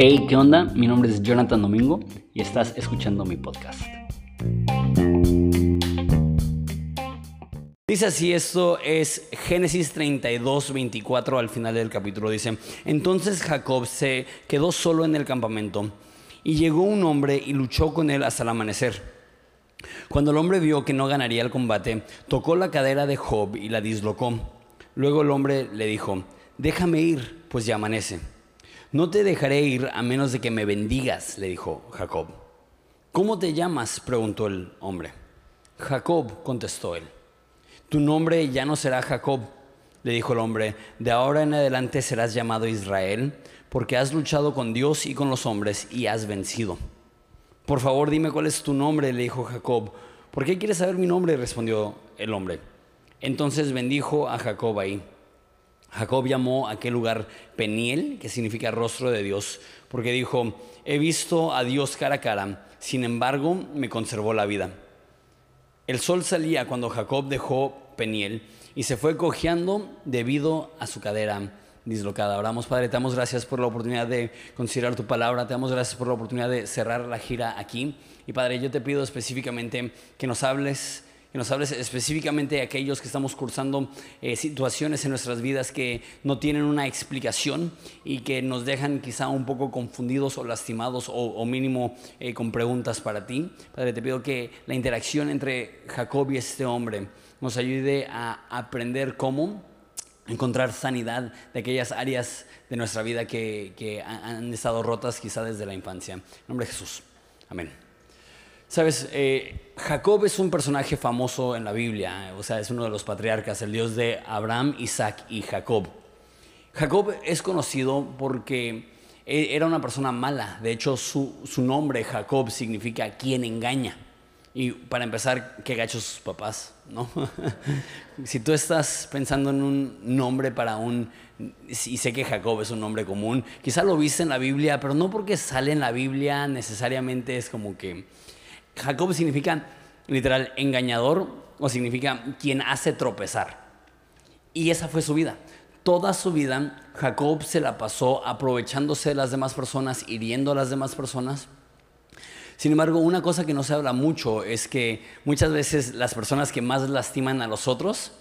Hey, ¿qué onda? Mi nombre es Jonathan Domingo y estás escuchando mi podcast. Dice así, esto es Génesis 32, 24 al final del capítulo. Dice, entonces Jacob se quedó solo en el campamento y llegó un hombre y luchó con él hasta el amanecer. Cuando el hombre vio que no ganaría el combate, tocó la cadera de Job y la dislocó. Luego el hombre le dijo, déjame ir, pues ya amanece. No te dejaré ir a menos de que me bendigas, le dijo Jacob. ¿Cómo te llamas? preguntó el hombre. Jacob, contestó él. Tu nombre ya no será Jacob, le dijo el hombre, de ahora en adelante serás llamado Israel, porque has luchado con Dios y con los hombres y has vencido. Por favor, dime cuál es tu nombre, le dijo Jacob. ¿Por qué quieres saber mi nombre? respondió el hombre. Entonces bendijo a Jacob ahí. Jacob llamó a aquel lugar Peniel, que significa rostro de Dios, porque dijo, he visto a Dios cara a cara, sin embargo me conservó la vida. El sol salía cuando Jacob dejó Peniel y se fue cojeando debido a su cadera dislocada. Oramos, Padre, te damos gracias por la oportunidad de considerar tu palabra, te damos gracias por la oportunidad de cerrar la gira aquí. Y Padre, yo te pido específicamente que nos hables que nos hables específicamente de aquellos que estamos cursando eh, situaciones en nuestras vidas que no tienen una explicación y que nos dejan quizá un poco confundidos o lastimados o, mínimo eh, con preguntas para ti. Padre, te pido que la interacción entre Jacob y este hombre nos ayude a aprender cómo encontrar sanidad de aquellas áreas de nuestra vida que, que han estado rotas quizá desde la infancia. En nombre de Jesús. Amén. Sabes, eh, Jacob es un personaje famoso en la Biblia, o sea, es uno de los patriarcas, el Dios de Abraham, Isaac y Jacob. Jacob es conocido porque e, era una persona mala, de hecho su, nombre Jacob significa quien engaña. Y para empezar, qué gachos sus papás, ¿no? si tú estás pensando en un nombre para un, y sé que Jacob es un nombre común, quizá lo viste en la Biblia, pero no porque sale en la Biblia necesariamente es como que Jacob significa literal engañador o significa quien hace tropezar. Y esa fue su vida. Toda su vida Jacob se la pasó aprovechándose de las demás personas, hiriendo a las demás personas. Sin embargo, una cosa que no se habla mucho es que muchas veces las personas que más lastiman a los otros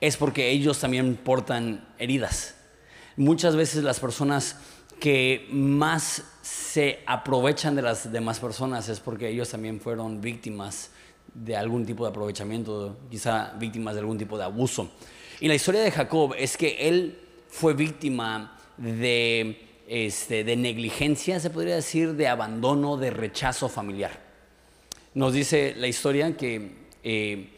es porque ellos también portan heridas. Muchas veces las personas que más se aprovechan de las demás personas es porque ellos también fueron víctimas de algún tipo de aprovechamiento, quizá víctimas de algún tipo de abuso. Y la historia de Jacob es que él fue víctima de, este, de negligencia, se podría decir, de abandono, de rechazo familiar. Nos dice la historia que eh,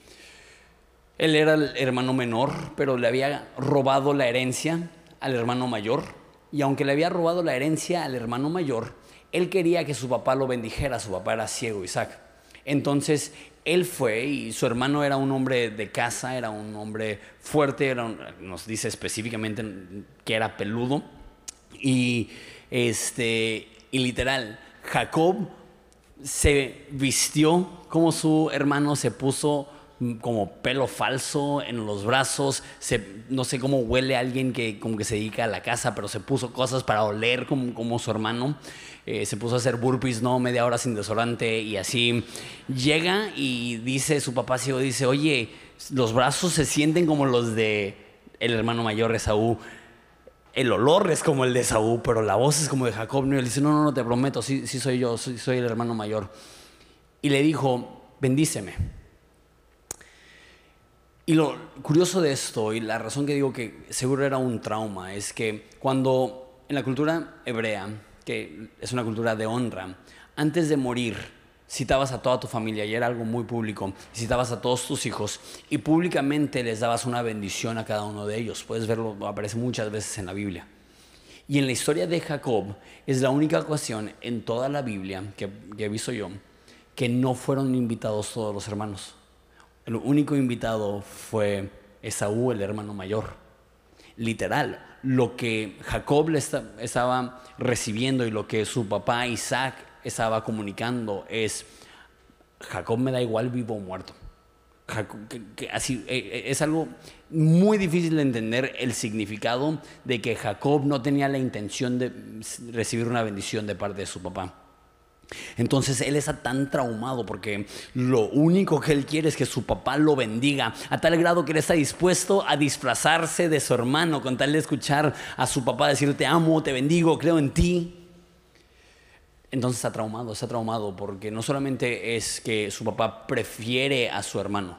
él era el hermano menor, pero le había robado la herencia al hermano mayor y aunque le había robado la herencia al hermano mayor, él quería que su papá lo bendijera, su papá era ciego, Isaac. Entonces él fue y su hermano era un hombre de casa, era un hombre fuerte, nos dice específicamente que era peludo. Y, este, y literal, Jacob se vistió como su hermano, se puso como pelo falso en los brazos, no sé cómo huele alguien que como que se dedica a la casa, pero se puso cosas para oler como, como su hermano, eh, se puso a hacer burpees, no, media hora sin desodorante y así. Llega y dice, su papá ciego dice, oye, los brazos se sienten como los de el hermano mayor Esaú. El olor es como el de Esaú, pero la voz es como de Jacob. Y él dice, no, no, no, te prometo, sí, sí soy yo, soy el hermano mayor. Y le dijo, bendíceme. Y lo curioso de esto, y la razón que digo que seguro era un trauma, es que cuando en la cultura hebrea, que es una cultura de honra, antes de morir, citabas a toda tu familia, y era algo muy público, citabas a todos tus hijos, y públicamente les dabas una bendición a cada uno de ellos. Puedes verlo, aparece muchas veces en la Biblia. Y en la historia de Jacob es la única ocasión en toda la Biblia que, que he visto yo que no fueron invitados todos los hermanos. El único invitado fue Esaú, el hermano mayor. Literal, lo que Jacob le estaba recibiendo y lo que su papá Isaac estaba comunicando es, Jacob me da igual vivo o muerto. así, eh, eh, es algo muy difícil de entender el significado de que Jacob no tenía la intención de recibir una bendición de parte de su papá. Entonces él está tan traumado porque lo único que él quiere es que su papá lo bendiga, a tal grado que él está dispuesto a disfrazarse de su hermano con tal de escuchar a su papá decir te amo, te bendigo, creo en ti. Entonces está traumado, está traumado porque no solamente es que su papá prefiere a su hermano,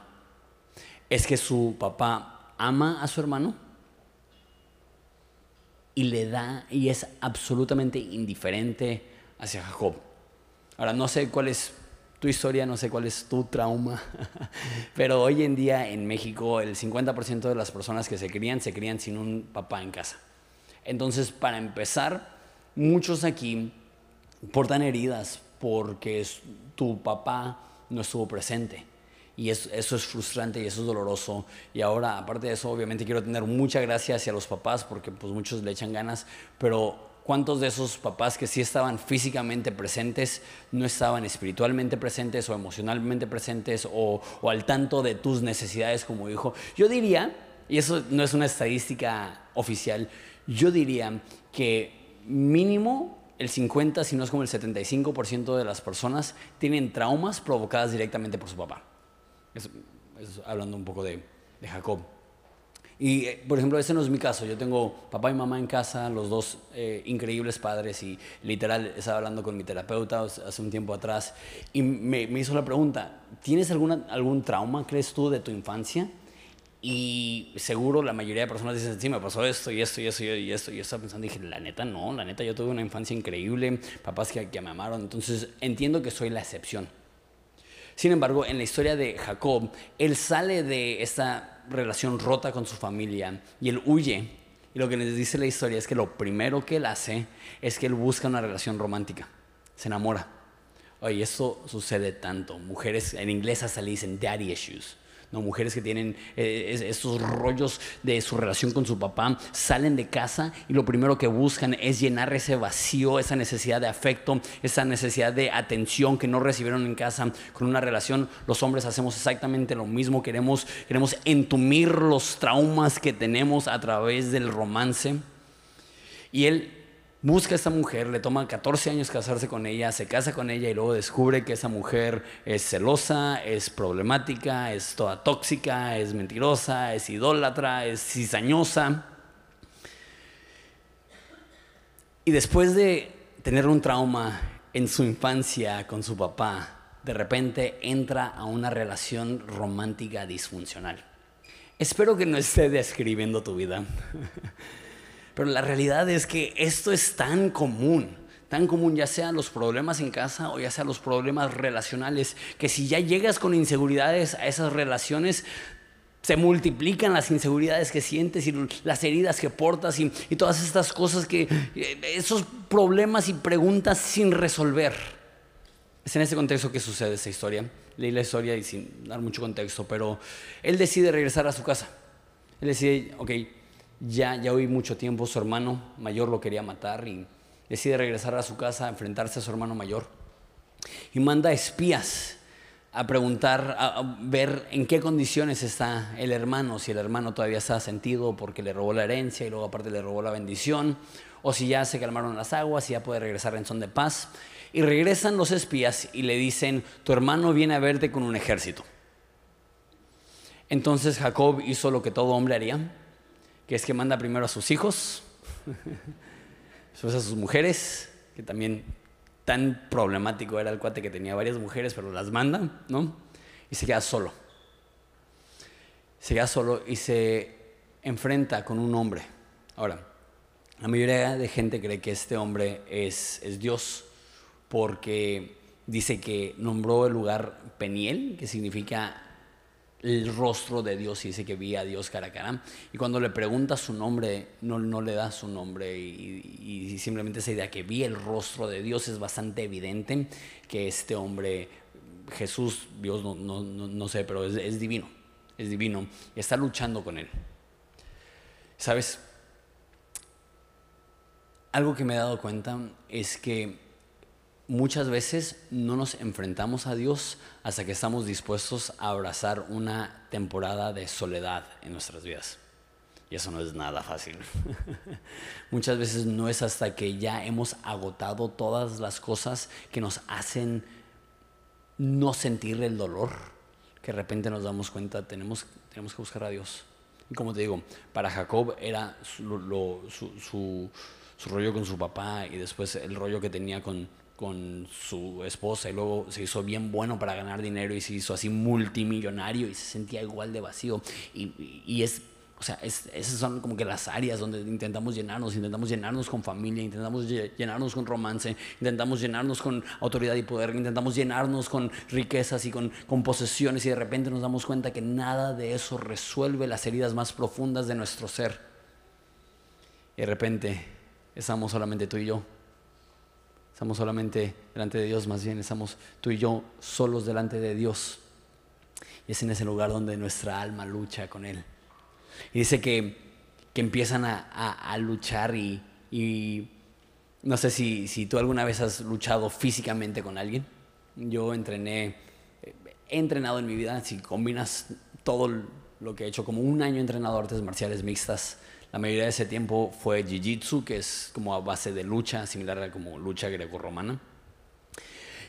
es que su papá ama a su hermano y le da y es absolutamente indiferente hacia Jacob. Ahora no sé cuál es tu historia, no sé cuál es tu trauma, pero hoy en día en México el 50% de las personas que se crían se crían sin un papá en casa. Entonces, para empezar, muchos aquí portan heridas porque tu papá no estuvo presente. Y eso, es frustrante y eso es doloroso. Y ahora, aparte de eso, obviamente quiero tener mucha gracia hacia los papás porque pues muchos le echan ganas, pero ¿cuántos de esos papás que sí estaban físicamente presentes no estaban espiritualmente presentes o emocionalmente presentes o, al tanto de tus necesidades como hijo? Yo diría, y eso no es una estadística oficial, yo diría que mínimo el 50, si no es como el 75% de las personas tienen traumas provocadas directamente por su papá. Eso, hablando un poco de, Jacob. Y, eh, por ejemplo, ese no es mi caso. Yo tengo papá y mamá en casa, los dos eh, increíbles padres, y literal estaba hablando con mi terapeuta hace un tiempo atrás, y me, me hizo la pregunta, ¿tienes alguna, algún trauma, crees tú, de tu infancia? Y seguro la mayoría de personas dicen, sí, me pasó esto y esto y esto y esto. Y yo estaba pensando, dije, la neta no, la neta yo tuve una infancia increíble, papás que, que me amaron. Entonces entiendo que soy la excepción. Sin embargo, en la historia de Jacob, él sale de esta relación rota con su familia y él huye. Y lo que les dice la historia es que lo primero que él hace es que él busca una relación romántica. Se enamora. Oye, esto sucede tanto. Mujeres en inglés hasta le dicen daddy issues ¿no? Mujeres que tienen eh, estos rollos de su relación con su papá, salen de casa y lo primero que buscan es llenar ese vacío, esa necesidad de afecto, esa necesidad de atención que no recibieron en casa con una relación. Los hombres hacemos exactamente lo mismo, queremos, queremos entumir los traumas que tenemos a través del romance. Y él busca a esta mujer, le toma 14 años casarse con ella, se casa con ella y luego descubre que esa mujer es celosa, es problemática, es toda tóxica, es mentirosa, es idólatra, es cizañosa. Y después de tener un trauma en su infancia con su papá, de repente entra a una relación romántica disfuncional. Espero que no esté describiendo tu vida. Pero la realidad es que esto es tan común, tan común, ya sean los problemas en casa o ya sean los problemas relacionales, que si ya llegas con inseguridades a esas relaciones, se multiplican las inseguridades que sientes y las heridas que portas y, todas estas cosas que, eh, esos problemas y preguntas sin resolver. Es en ese contexto que sucede esa historia. Leí la historia y sin dar mucho contexto, pero él decide regresar a su casa. Él decide, ok, ya, ya hoy mucho tiempo su hermano mayor lo quería matar y decide regresar a su casa a enfrentarse a su hermano mayor. Y manda espías a preguntar, a, ver en qué condiciones está el hermano, si el hermano todavía está sentido porque le robó la herencia y luego aparte le robó la bendición, o si ya se calmaron las aguas y ya puede regresar en son de paz. Y regresan los espías y le dicen, tu hermano viene a verte con un ejército. Entonces Jacob hizo lo que todo hombre haría, que es que manda primero a sus hijos, después a sus mujeres, que también tan problemático era el cuate que tenía varias mujeres, pero las manda, ¿no? Y se queda solo. Se queda solo y se enfrenta con un hombre. Ahora, la mayoría de gente cree que este hombre es, es Dios porque dice que nombró el lugar Peniel, que significa el rostro de Dios y dice que vi a Dios cara a cara. Y cuando le pregunta su nombre, no, no le da su nombre y, simplemente esa idea que vi el rostro de Dios es bastante evidente que este hombre, Jesús, Dios no, no, no, sé, pero es, es divino, es divino, y está luchando con él. ¿Sabes? Algo que me he dado cuenta es que muchas veces no nos enfrentamos a Dios hasta que estamos dispuestos a abrazar una temporada de soledad en nuestras vidas. Y eso no es nada fácil. muchas veces no es hasta que ya hemos agotado todas las cosas que nos hacen no sentir el dolor, que de repente nos damos cuenta, tenemos, tenemos que buscar a Dios. Y como te digo, para Jacob era su, su, su rollo con su papá y después el rollo que tenía con, con su esposa y luego se hizo bien bueno para ganar dinero y se hizo así multimillonario y se sentía igual de vacío. Y, y es, o sea, es, esas son como que las áreas donde intentamos llenarnos, intentamos llenarnos con familia, intentamos llenarnos con romance, intentamos llenarnos con autoridad y poder, intentamos llenarnos con riquezas y con, con posesiones y de repente nos damos cuenta que nada de eso resuelve las heridas más profundas de nuestro ser. Y de repente estamos solamente tú y yo Estamos solamente delante de Dios, más bien estamos tú y yo solos delante de Dios. Y es en ese lugar donde nuestra alma lucha con Él. Y dice que, que empiezan a, luchar y, y, no sé si, si tú alguna vez has luchado físicamente con alguien. Yo entrené, he entrenado en mi vida, si combinas todo lo que he hecho, como un año entrenado artes marciales mixtas, la mayoría de ese tiempo fue Jiu-Jitsu, que es como a base de lucha, similar a como lucha greco-romana.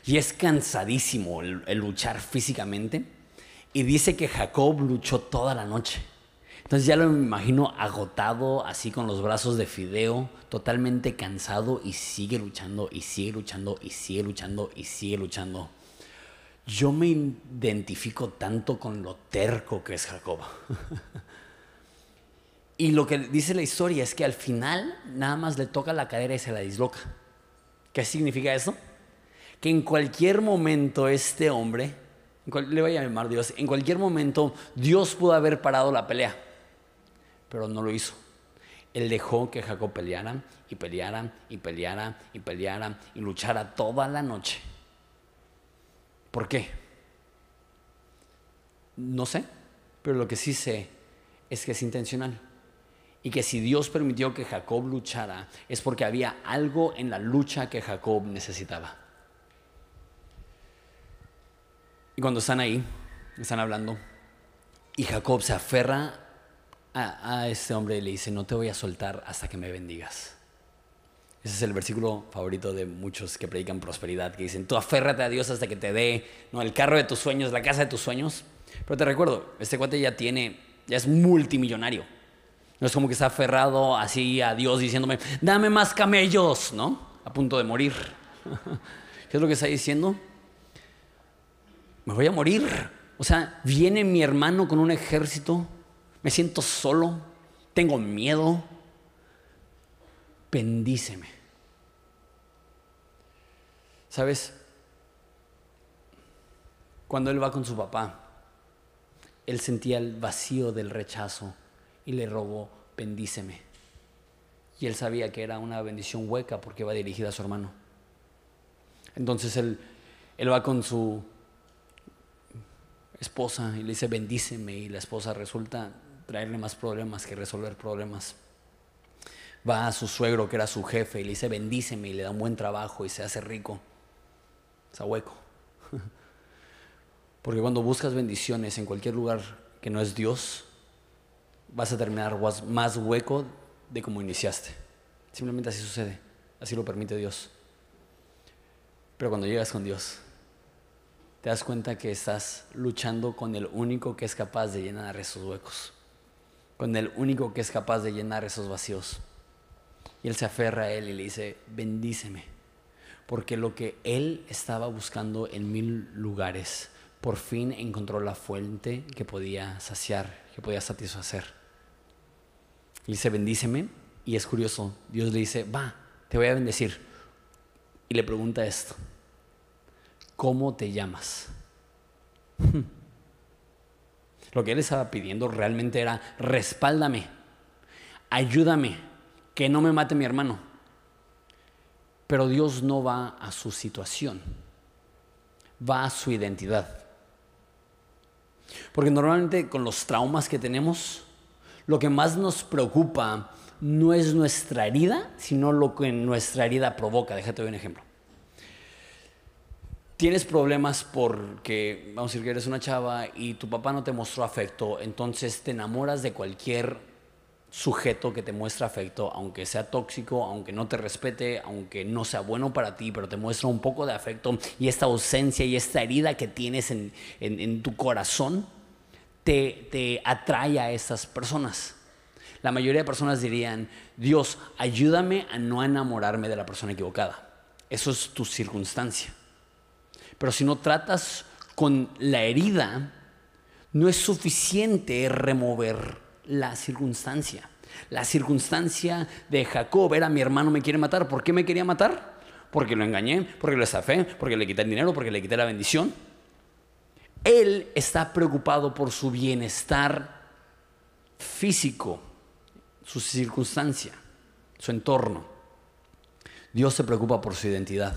Y es cansadísimo el, luchar físicamente. Y dice que Jacob luchó toda la noche. Entonces ya lo imagino agotado, así con los brazos de fideo, totalmente cansado y sigue luchando y sigue luchando y sigue luchando y sigue luchando. Yo me identifico tanto con lo terco que es Jacob. Y lo que dice la historia es que al final nada más le toca la cadera y se la disloca. ¿Qué significa eso? Que en cualquier momento este hombre, le voy a llamar Dios, en cualquier momento Dios pudo haber parado la pelea, pero no lo hizo. Él dejó que Jacob peleara y peleara y peleara y peleara y luchara toda la noche. ¿Por qué? No sé, pero lo que sí sé es que es intencional y que si Dios permitió que Jacob luchara es porque había algo en la lucha que Jacob necesitaba. Y cuando están ahí, están hablando, y Jacob se aferra a, este hombre y le dice, no te voy a soltar hasta que me bendigas. Ese es el versículo favorito de muchos que predican prosperidad, que dicen, tú aférrate a Dios hasta que te dé ¿no? el carro de tus sueños, la casa de tus sueños. Pero te recuerdo, este cuate ya tiene, ya es multimillonario no es como que está aferrado así a Dios diciéndome, dame más camellos, ¿no? A punto de morir. ¿Qué es lo que está diciendo? Me voy a morir. O sea, viene mi hermano con un ejército, me siento solo, tengo miedo. Bendíceme. ¿Sabes? Cuando él va con su papá, él sentía el vacío del rechazo y le rogó, bendíceme. Y él sabía que era una bendición hueca porque iba dirigida a su hermano. Entonces él, él va con su esposa y le dice, bendíceme. Y la esposa resulta traerle más problemas que resolver problemas. Va a su suegro, que era su jefe, y le dice, bendíceme. Y le da un buen trabajo y se hace rico. Está hueco. Porque cuando buscas bendiciones en cualquier lugar que no es Dios, vas a terminar más hueco de como iniciaste. Simplemente así sucede, así lo permite Dios. Pero cuando llegas con Dios, te das cuenta que estás luchando con el único que es capaz de llenar esos huecos, con el único que es capaz de llenar esos vacíos. Y él se aferra a él y le dice, bendíceme, porque lo que él estaba buscando en mil lugares, por fin encontró la fuente que podía saciar, que podía satisfacer. Y dice, bendíceme. Y es curioso, Dios le dice, va, te voy a bendecir. Y le pregunta esto, ¿cómo te llamas? Lo que él estaba pidiendo realmente era, respáldame, ayúdame, que no me mate mi hermano. Pero Dios no va a su situación, va a su identidad. Porque normalmente con los traumas que tenemos, lo que más nos preocupa no es nuestra herida, sino lo que nuestra herida provoca. Déjate ver un ejemplo. tienes problemas porque, vamos a decir que eres una chava y tu papá no te mostró afecto, entonces te enamoras de cualquier sujeto que te muestra afecto, aunque sea tóxico, aunque no te respete, aunque no sea bueno para ti, pero te muestra un poco de afecto y esta ausencia y esta herida que tienes en, en, tu corazón, te, atrae a esas personas. La mayoría de personas dirían, Dios, ayúdame a no enamorarme de la persona equivocada. Eso es tu circunstancia. Pero si no tratas con la herida, no es suficiente remover la circunstancia. La circunstancia de Jacob era mi hermano me quiere matar. ¿Por qué me quería matar? Porque lo engañé, porque lo estafé, porque le quité el dinero, porque le quité la bendición. Él está preocupado por su bienestar físico, su circunstancia, su entorno. Dios se preocupa por su identidad.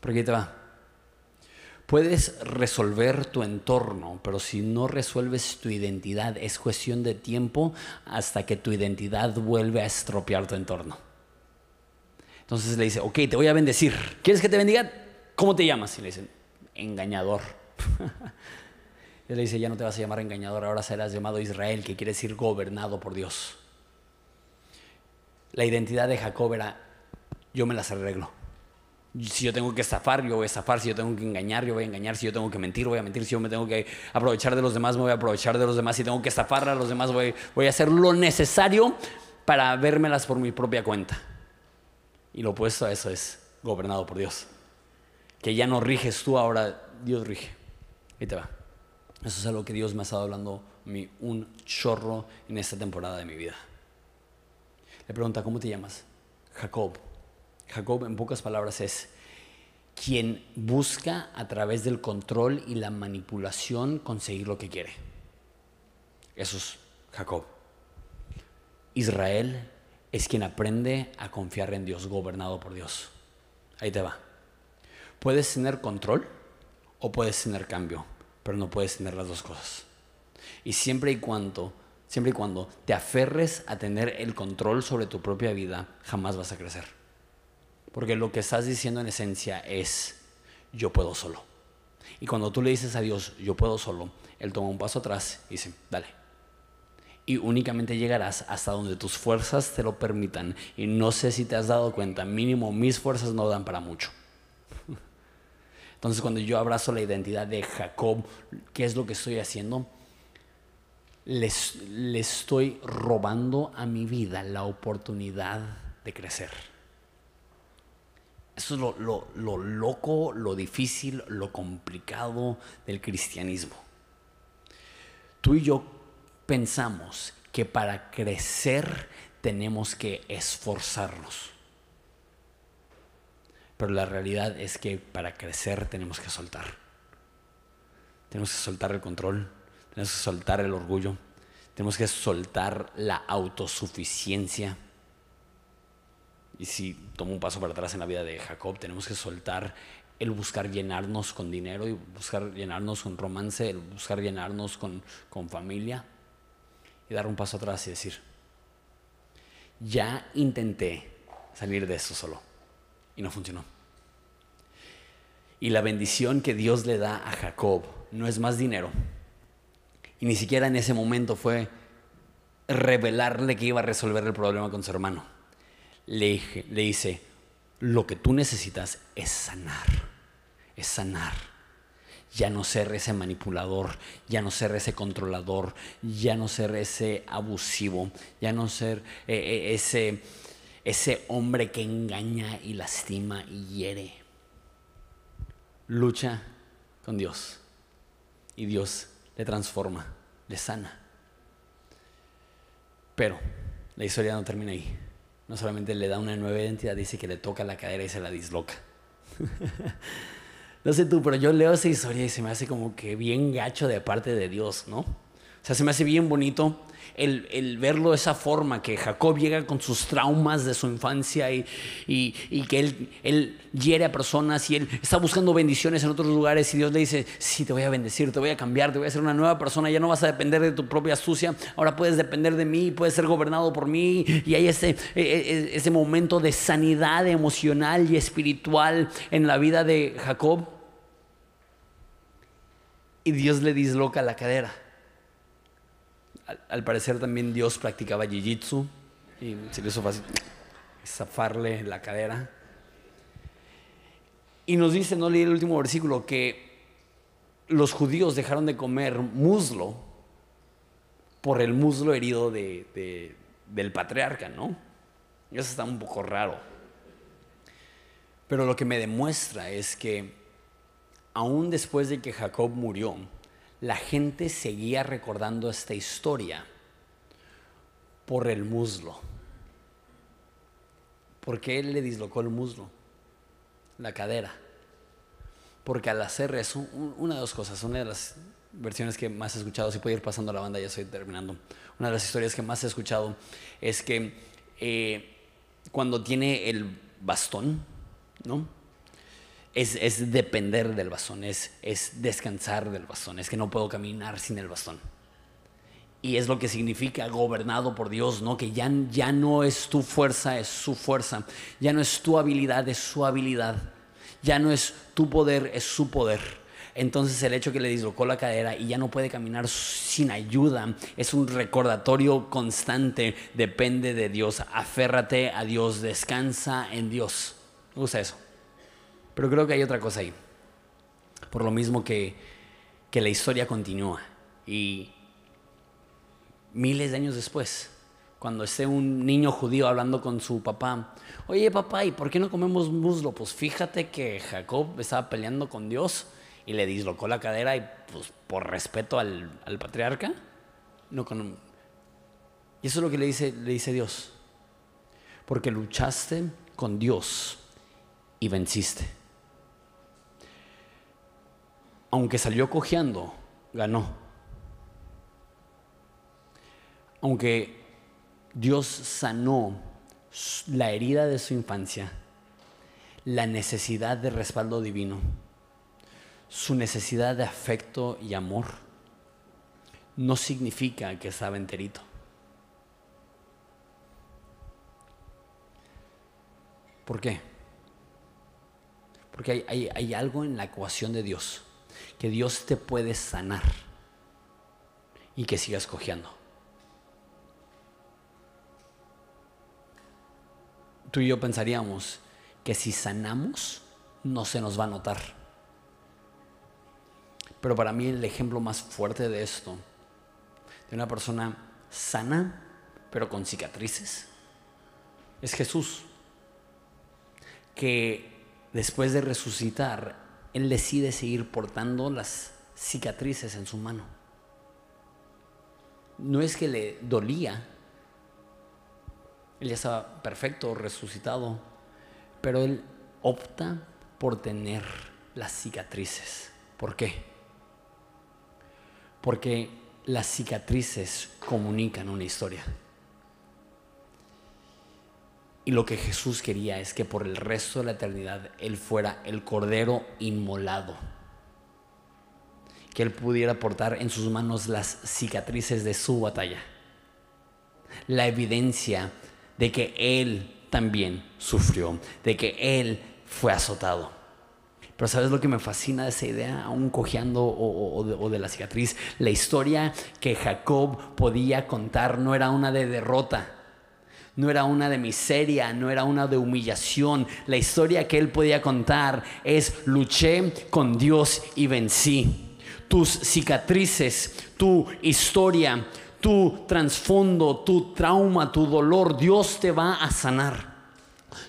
¿Por qué te va? Puedes resolver tu entorno, pero si no resuelves tu identidad, es cuestión de tiempo hasta que tu identidad vuelve a estropear tu entorno. Entonces le dice, ok, te voy a bendecir. ¿Quieres que te bendiga? ¿Cómo te llamas? Y le dicen, engañador. Él le dice, ya no te vas a llamar engañador, ahora serás llamado Israel, que quiere decir gobernado por Dios. La identidad de Jacob era, yo me las arreglo. Si yo tengo que estafar, yo voy a estafar. Si yo tengo que engañar, yo voy a engañar. Si yo tengo que mentir, voy a mentir. Si yo me tengo que aprovechar de los demás, me voy a aprovechar de los demás. Si tengo que estafar a los demás, voy, a hacer lo necesario para vérmelas por mi propia cuenta. Y lo opuesto a eso es gobernado por Dios. Que ya no riges tú, ahora Dios rige. Ahí te va. Eso es algo que Dios me ha estado hablando mi, un chorro en esta temporada de mi vida. Le pregunta, ¿cómo te llamas? Jacob. Jacob en pocas palabras es quien busca a través del control y la manipulación conseguir lo que quiere. Eso es Jacob. Israel es quien aprende a confiar en Dios, gobernado por Dios. Ahí te va. Puedes tener control o puedes tener cambio, pero no puedes tener las dos cosas. Y siempre y cuando, siempre y cuando te aferres a tener el control sobre tu propia vida, jamás vas a crecer. Porque lo que estás diciendo en esencia es, yo puedo solo. Y cuando tú le dices a Dios, yo puedo solo, Él toma un paso atrás y dice, dale. Y únicamente llegarás hasta donde tus fuerzas te lo permitan. Y no sé si te has dado cuenta, mínimo mis fuerzas no dan para mucho. Entonces cuando yo abrazo la identidad de Jacob, ¿qué es lo que estoy haciendo? le estoy robando a mi vida la oportunidad de crecer. Eso es lo, loco, lo difícil, lo complicado del cristianismo. Tú y yo pensamos que para crecer tenemos que esforzarnos. Pero la realidad es que para crecer tenemos que soltar. Tenemos que soltar el control, tenemos que soltar el orgullo, tenemos que soltar la autosuficiencia y si tomo un paso para atrás en la vida de Jacob, tenemos que soltar el buscar llenarnos con dinero y buscar llenarnos con romance, el buscar llenarnos con, con familia y dar un paso atrás y decir, ya intenté salir de eso solo y no funcionó. Y la bendición que Dios le da a Jacob no es más dinero. Y ni siquiera en ese momento fue revelarle que iba a resolver el problema con su hermano le, le dice, lo que tú necesitas es sanar, es sanar. Ya no ser ese manipulador, ya no ser ese controlador, ya no ser ese abusivo, ya no ser eh, eh, ese, ese hombre que engaña y lastima y hiere. Lucha con Dios y Dios le transforma, le sana. Pero la historia no termina ahí no solamente le da una nueva identidad, dice que le toca la cadera y se la disloca. no sé tú, pero yo leo esa historia y se me hace como que bien gacho de parte de Dios, ¿no? O sea, se me hace bien bonito el, verlo de esa forma, que Jacob llega con sus traumas de su infancia y, que él, él hiere a personas y él está buscando bendiciones en otros lugares y Dios le dice, sí, te voy a bendecir, te voy a cambiar, te voy a hacer una nueva persona, ya no vas a depender de tu propia astucia, ahora puedes depender de mí, puedes ser gobernado por mí y hay ese, e, e, ese momento de sanidad emocional y espiritual en la vida de Jacob. y Dios le disloca la cadera. Al, parecer también Dios practicaba jiu-jitsu y se le hizo fácil zafarle la cadera. Y nos dice, no leí el último versículo, que los judíos dejaron de comer muslo por el muslo herido de, del patriarca, ¿no? Eso está un poco raro. Pero lo que me demuestra es que aún después de que Jacob murió, la gente seguía recordando esta historia por el muslo. Porque él le dislocó el muslo, la cadera. Porque al hacer eso, una de dos cosas, una de las versiones que más he escuchado, si puedo ir pasando la banda, ya estoy terminando. Una de las historias que más he escuchado es que eh, cuando tiene el bastón, ¿no? Es, depender del bastón, es, es descansar del bastón, es que no puedo caminar sin el bastón. Y es lo que significa gobernado por Dios, ¿no? Que ya, ya no es tu fuerza, es su fuerza. Ya no es tu habilidad, es su habilidad. Ya no es tu poder, es su poder. Entonces el hecho que le dislocó la cadera y ya no puede caminar sin ayuda es un recordatorio constante. Depende de Dios. Aférrate a Dios. Descansa en Dios. Usa eso. Pero creo que hay otra cosa ahí. Por lo mismo que, que la historia continúa. Y miles de años después, cuando esté un niño judío hablando con su papá, oye papá, ¿y por qué no comemos muslo? Pues fíjate que Jacob estaba peleando con Dios y le dislocó la cadera y pues por respeto al, patriarca, no con... Y eso es lo que le dice, le dice Dios. Porque luchaste con Dios y venciste. Aunque salió cojeando, ganó. aunque Dios sanó la herida de su infancia, la necesidad de respaldo divino, su necesidad de afecto y amor, no significa que estaba enterito. ¿Por qué? Porque hay, hay, algo en la ecuación de Dios, que Dios te puede sanar y que sigas cojeando. tú y yo pensaríamos que si sanamos, no se nos va a notar. Pero para mí el ejemplo más fuerte de esto, de una persona sana, pero con cicatrices, es Jesús. Que después de resucitar, Él decide seguir portando las cicatrices en su mano. No es que le dolía, él ya estaba perfecto, resucitado, pero él opta por tener las cicatrices. ¿Por qué? Porque las cicatrices comunican una historia. Y lo que Jesús quería es que por el resto de la eternidad Él fuera el cordero inmolado. Que Él pudiera portar en sus manos las cicatrices de su batalla. La evidencia de que Él también sufrió, de que Él fue azotado. Pero ¿sabes lo que me fascina de esa idea, aún cojeando o, de, la cicatriz? La historia que Jacob podía contar no era una de derrota, no era una de miseria, no era una de humillación. La historia que él podía contar es luché con Dios y vencí. Tus cicatrices, tu historia, tu trasfondo, tu trauma, tu dolor, Dios te va a sanar.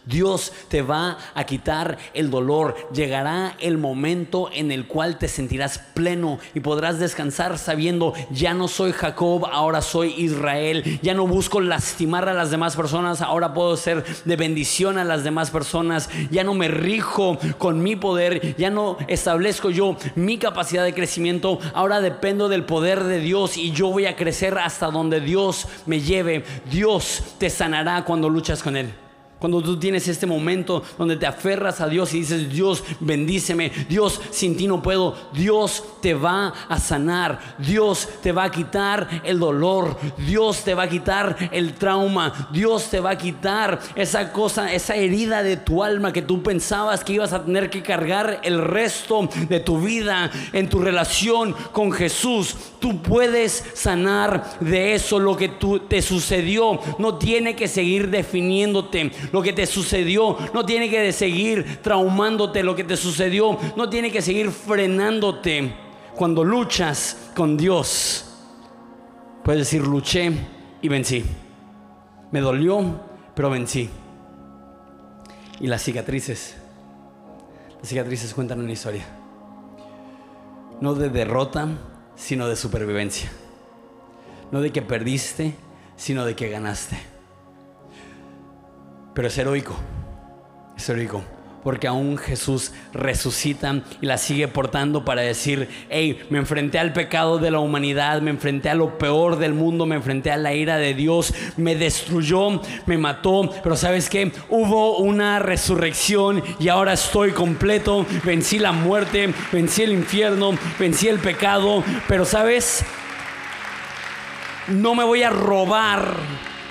Dios te va a quitar el dolor. Llegará el momento en el cual te sentirás pleno y podrás descansar sabiendo, ya no soy Jacob, ahora soy Israel. Ya no busco lastimar a las demás personas, ahora puedo ser de bendición a las demás personas. Ya no me rijo con mi poder, ya no establezco yo mi capacidad de crecimiento, ahora dependo del poder de Dios y yo voy a crecer hasta donde Dios me lleve. Dios te sanará cuando luchas con Él. Cuando tú tienes este momento donde te aferras a Dios y dices, Dios, bendíceme, Dios, sin ti no puedo, Dios te va a sanar, Dios te va a quitar el dolor, Dios te va a quitar el trauma, Dios te va a quitar esa cosa, esa herida de tu alma que tú pensabas que ibas a tener que cargar el resto de tu vida en tu relación con Jesús. Tú puedes sanar de eso, lo que tú, te sucedió, no tiene que seguir definiéndote lo que te sucedió no tiene que seguir traumándote. Lo que te sucedió no tiene que seguir frenándote. Cuando luchas con Dios, puedes decir, luché y vencí. Me dolió, pero vencí. Y las cicatrices, las cicatrices cuentan una historia. No de derrota, sino de supervivencia. No de que perdiste, sino de que ganaste. Pero es heroico. Es heroico. Porque aún Jesús resucita y la sigue portando para decir, hey, me enfrenté al pecado de la humanidad, me enfrenté a lo peor del mundo, me enfrenté a la ira de Dios, me destruyó, me mató, pero sabes que hubo una resurrección y ahora estoy completo, vencí la muerte, vencí el infierno, vencí el pecado, pero sabes, no me voy a robar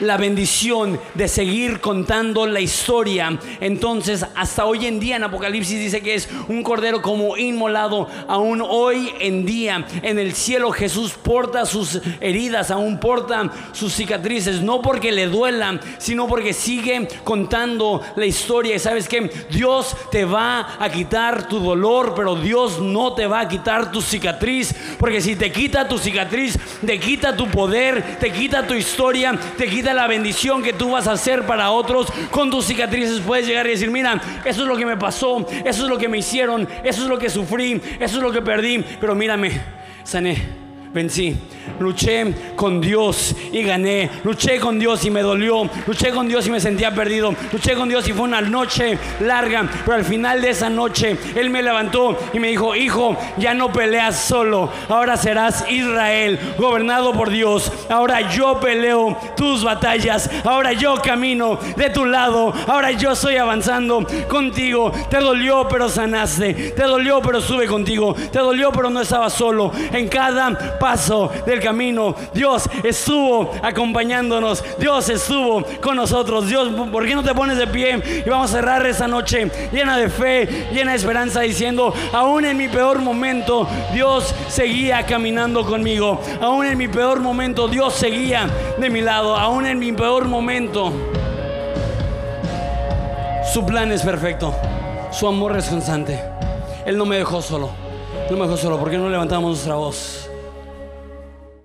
la bendición de seguir contando la historia. Entonces, hasta hoy en día en Apocalipsis dice que es un cordero como inmolado. Aún hoy en día en el cielo Jesús porta sus heridas, aún porta sus cicatrices, no porque le duelan, sino porque sigue contando la historia. Y sabes que Dios te va a quitar tu dolor, pero Dios no te va a quitar tu cicatriz, porque si te quita tu cicatriz, te quita tu poder, te quita tu historia, te quita la bendición que tú vas a hacer para otros. Con tus cicatrices puedes llegar y decir, mira, eso es lo que me pasó, eso es lo que me hicieron, eso es lo que sufrí, eso es lo que perdí, pero mírame, sané vencí. Luché con Dios y gané. Luché con Dios y me dolió. Luché con Dios y me sentía perdido. Luché con Dios y fue una noche larga. Pero al final de esa noche Él me levantó y me dijo, hijo, ya no peleas solo. Ahora serás Israel, gobernado por Dios. Ahora yo peleo tus batallas. Ahora yo camino de tu lado. Ahora yo estoy avanzando contigo. Te dolió pero sanaste. Te dolió pero estuve contigo. Te dolió pero no estaba solo. En cada paso del camino. Dios estuvo acompañándonos. Dios estuvo con nosotros. Dios, ¿por qué no te pones de pie? Y vamos a cerrar esa noche llena de fe, llena de esperanza, diciendo, aún en mi peor momento, Dios seguía caminando conmigo. Aún en mi peor momento, Dios seguía de mi lado. Aún en mi peor momento, su plan es perfecto. Su amor es constante. Él no me dejó solo. No me dejó solo. ¿Por qué no levantamos nuestra voz?